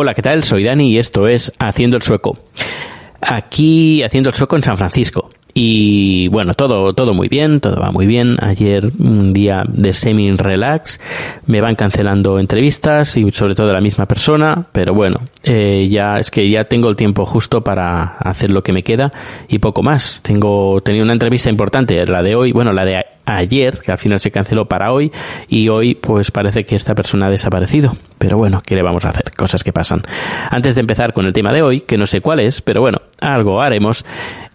Hola, ¿qué tal? Soy Dani y esto es Haciendo el Sueco. Aquí haciendo el sueco en San Francisco. Y bueno, todo, todo muy bien, todo va muy bien. Ayer un día de semi-relax, me van cancelando entrevistas y sobre todo la misma persona, pero bueno, eh, ya es que ya tengo el tiempo justo para hacer lo que me queda y poco más. Tengo tenido una entrevista importante, la de hoy, bueno, la de ayer, que al final se canceló para hoy, y hoy pues parece que esta persona ha desaparecido. Pero bueno, ¿qué le vamos a hacer? Cosas que pasan. Antes de empezar con el tema de hoy, que no sé cuál es, pero bueno, algo haremos.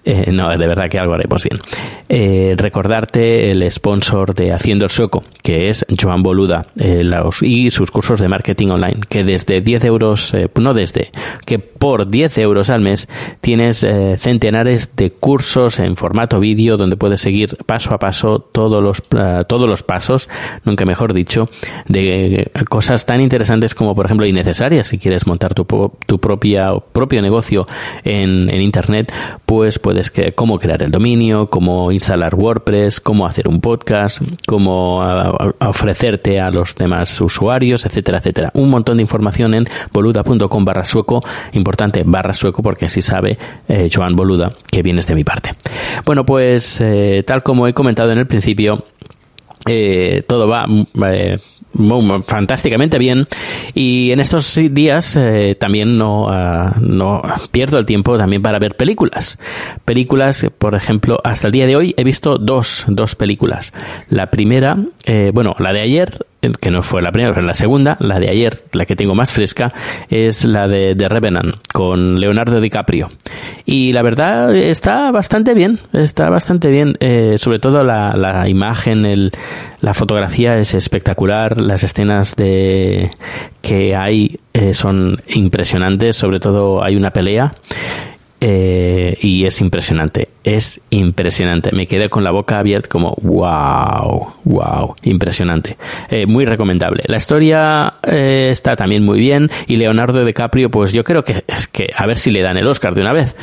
Eh, no, de verdad que algo haremos bien. Eh, recordarte el sponsor de Haciendo el Sueco, que es Joan Boluda, eh, los, y sus cursos de marketing online, que desde 10 euros, eh, no desde, que por 10 euros al mes tienes eh, centenares de cursos en formato vídeo donde puedes seguir paso a paso todos los, todos los pasos, nunca mejor dicho, de cosas tan interesantes como, por ejemplo, innecesarias. Si quieres montar tu, tu propia, propio negocio en, en Internet, pues puedes que, cómo crear el dominio, cómo instalar WordPress, cómo hacer un podcast, cómo ofrecerte a los demás usuarios, etcétera, etcétera. Un montón de información en boluda.com barra sueco, importante barra sueco porque así sabe eh, Joan Boluda que vienes de mi parte. Bueno, pues eh, tal como he comentado en el principio, eh, todo va fantásticamente bien. Y en estos días eh, también no, ah, no pierdo el tiempo también para ver películas. Películas por ejemplo hasta el día de hoy he visto dos, dos películas. La primera eh, bueno la de ayer que no fue la primera, pero la segunda, la de ayer, la que tengo más fresca, es la de The Revenant, con Leonardo DiCaprio. Y la verdad está bastante bien, está bastante bien, eh, sobre todo la, la imagen, el, la fotografía es espectacular, las escenas de que hay eh, son impresionantes, sobre todo hay una pelea. Eh, y es impresionante, es impresionante. Me quedé con la boca abierta como wow, wow, impresionante. Eh, muy recomendable. La historia eh, está también muy bien y Leonardo DiCaprio, pues yo creo que es que a ver si le dan el Oscar de una vez,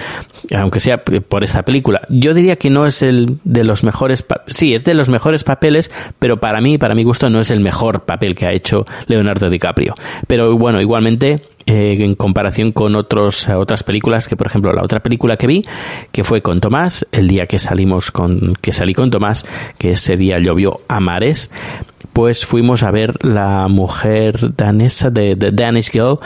aunque sea por esta película. Yo diría que no es el de los mejores, sí, es de los mejores papeles, pero para mí, para mi gusto, no es el mejor papel que ha hecho Leonardo DiCaprio. Pero bueno, igualmente eh, en comparación con otros, otras películas, que por ejemplo la otra película que vi, que fue con Tomás, el día que salimos con, que salí con Tomás, que ese día llovió a mares, pues fuimos a ver la mujer danesa de The Danish Girl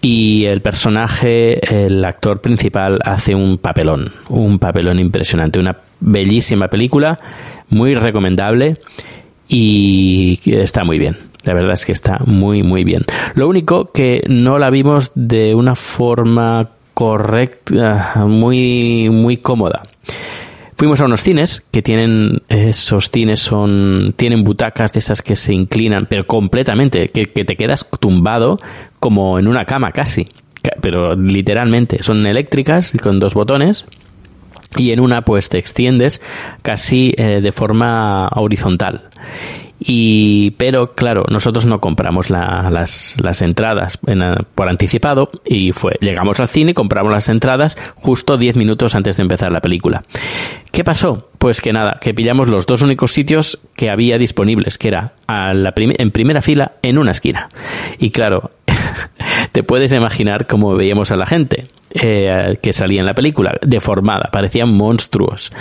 y el personaje, el actor principal hace un papelón, un papelón impresionante, una bellísima película, muy recomendable y está muy bien. La verdad es que está muy, muy bien. Lo único que no la vimos de una forma correcta, muy, muy cómoda. Fuimos a unos cines que tienen, esos cines son, tienen butacas de esas que se inclinan, pero completamente, que, que te quedas tumbado como en una cama casi, Ca- pero literalmente, son eléctricas y con dos botones y en una pues te extiendes casi eh, de forma horizontal. Y, pero claro, nosotros no compramos la- las, las entradas en, eh, por anticipado y fue, llegamos al cine compramos las entradas justo 10 minutos antes de empezar la película. ¿Qué pasó? Pues que nada, que pillamos los dos únicos sitios que había disponibles, que era en primera fila en una esquina. Y claro, te puedes imaginar cómo veíamos a la gente. eh, que salía en la película, deformada, parecían monstruos.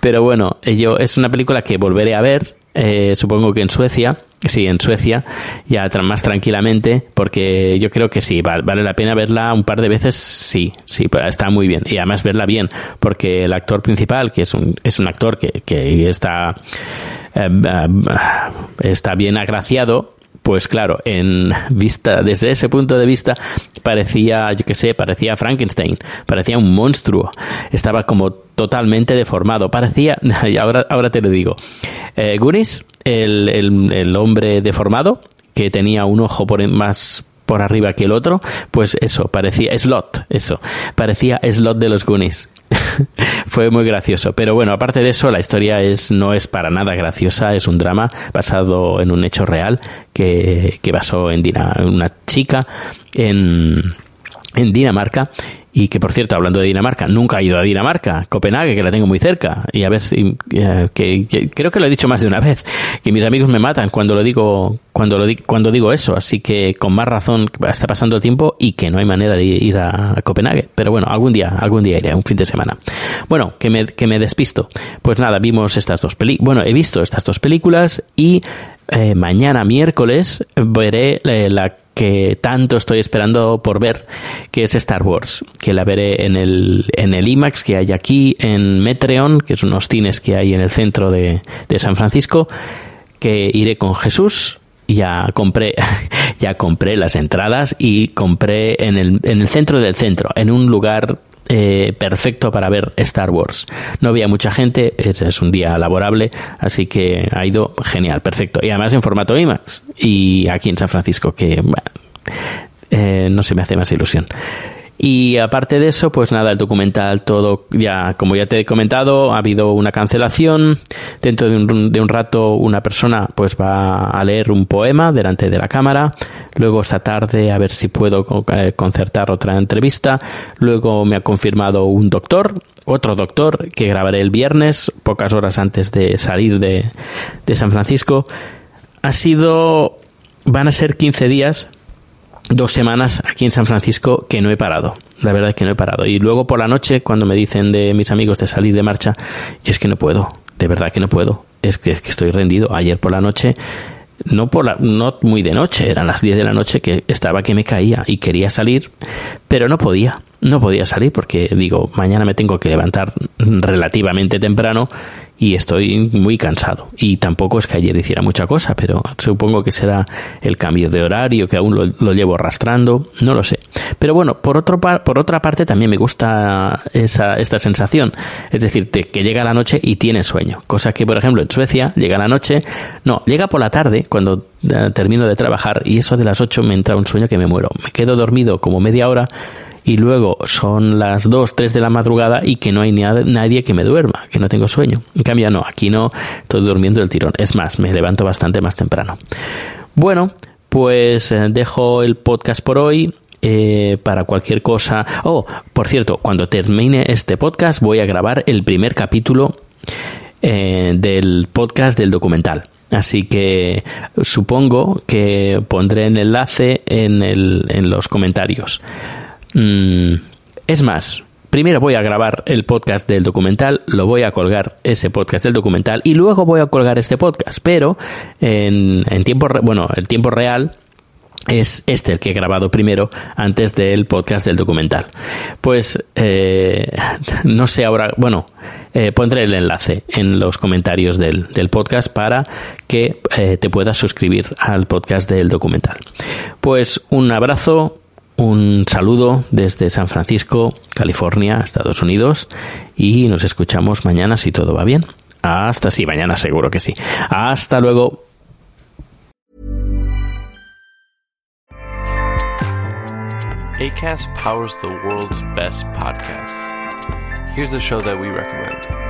Pero bueno, yo, es una película que volveré a ver, eh, supongo que en Suecia, sí, en Suecia, ya más tranquilamente, porque yo creo que sí, vale la pena verla un par de veces, sí, sí, está muy bien. Y además verla bien, porque el actor principal, que es un, es un actor que, que está, eh, está bien agraciado, pues claro, en vista, desde ese punto de vista, parecía, yo qué sé, parecía Frankenstein, parecía un monstruo, estaba como totalmente deformado, parecía, y ahora, ahora te lo digo, eh, Gunis, el, el, hombre deformado, que tenía un ojo por más por arriba que el otro, pues eso, parecía Slot, eso, parecía Slot de los Goonies. Fue muy gracioso. Pero bueno, aparte de eso, la historia es, no es para nada graciosa, es un drama basado en un hecho real que, que basó en, en una chica en, en Dinamarca y que, por cierto, hablando de Dinamarca, nunca he ido a Dinamarca, Copenhague, que la tengo muy cerca. Y a ver si. Eh, que, creo que lo he dicho más de una vez. Que mis amigos me matan cuando lo digo cuando, lo cuando digo eso. Así que con más razón está pasando el tiempo y que no hay manera de ir a, Copenhague. Pero bueno, algún día, algún día iré, un fin de semana. Bueno, que me, que me despisto. Pues nada, vimos estas dos películas. Bueno, he visto estas dos películas y eh, mañana miércoles veré eh, la que tanto estoy esperando por ver, que es Star Wars, que la veré en el, en el IMAX que hay aquí en Metreon, que es unos cines que hay en el centro de, de San Francisco, que iré con Jesús, ya compré, ya compré las entradas y compré en el, en el centro del centro, en un lugar eh, perfecto para ver Star Wars. No había mucha gente, es, un día laborable, así que ha ido genial, perfecto. Y además en formato IMAX y aquí en San Francisco, que eh, no se me hace más ilusión. Y aparte de eso, pues nada, el documental todo, ya como ya te he comentado, ha habido una cancelación. Dentro de un, de un rato una persona pues va a leer un poema delante de la cámara. Luego esta tarde a ver si puedo eh, concertar otra entrevista. Luego me ha confirmado un doctor, otro doctor que grabaré el viernes, pocas horas antes de salir de, de San Francisco. Ha sido, van a ser 15 días dos semanas aquí en San Francisco que no he parado. La verdad es que no he parado. Y luego por la noche, cuando me dicen de mis amigos de salir de marcha, yo es que no puedo. De verdad que no puedo. Es que, es que estoy rendido. Ayer por la noche, no, por la, no muy de noche, eran las 10 de la noche que estaba que me caía y quería salir, pero no podía. No podía salir porque digo, mañana me tengo que levantar relativamente temprano y estoy muy cansado. Y tampoco es que ayer hiciera mucha cosa, pero supongo que será el cambio de horario que aún lo, llevo arrastrando, no lo sé. Pero bueno, por, otro por otra parte también me gusta esa, esta sensación, es decir, que llega la noche y tiene sueño, cosa que por ejemplo en Suecia llega la noche, no, llega por la tarde cuando eh, termino de trabajar y eso de las 8 me entra un sueño que me muero. Me quedo dormido como media hora y luego son las 2, 3 de la madrugada y que no hay nadie que me duerma, que no tengo sueño. En cambio, no, aquí no, estoy durmiendo el tirón. Es más, me levanto bastante más temprano. Bueno, pues eh, dejo el podcast por hoy. Eh, para cualquier cosa. Oh, por cierto, cuando termine este podcast voy a grabar el primer capítulo eh, del podcast del documental. Así que supongo que pondré el enlace en, el, en los comentarios. Mm, es más, primero voy a grabar el podcast del documental, lo voy a colgar ese podcast del documental y luego voy a colgar este podcast, pero en, tiempo, bueno, el tiempo real es este el que he grabado primero antes del podcast del documental. Pues eh, no sé ahora, bueno, eh, pondré el enlace en los comentarios del, podcast para que eh, te puedas suscribir al podcast del documental. Pues un abrazo, un saludo desde San Francisco, California, Estados Unidos, y nos escuchamos mañana si todo va bien. Hasta sí, mañana seguro que sí. Hasta luego. ACAST powers the world's best podcasts. Here's a show that we recommend.